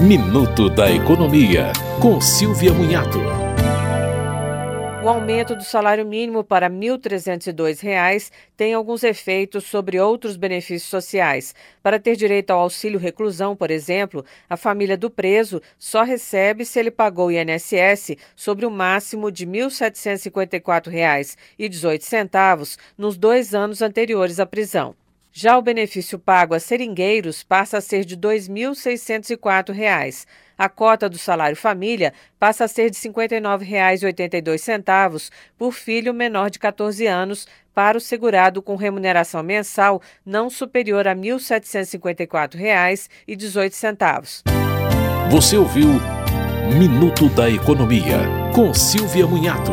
Minuto da Economia, com Silvia Munhato. O aumento do salário mínimo para R$ 1.302 tem alguns efeitos sobre outros benefícios sociais. Para ter direito ao auxílio reclusão, por exemplo, a família do preso só recebe se ele pagou o INSS sobre o máximo de R$ 1.754,18 nos dois anos anteriores à prisão. Já o benefício pago a seringueiros passa a ser de R$ 2.604. A cota do salário família passa a ser de R$ 59,82 por filho menor de 14 anos para o segurado com remuneração mensal não superior a R$ 1.754,18. Você ouviu Minuto da Economia, com Silvia Munhato.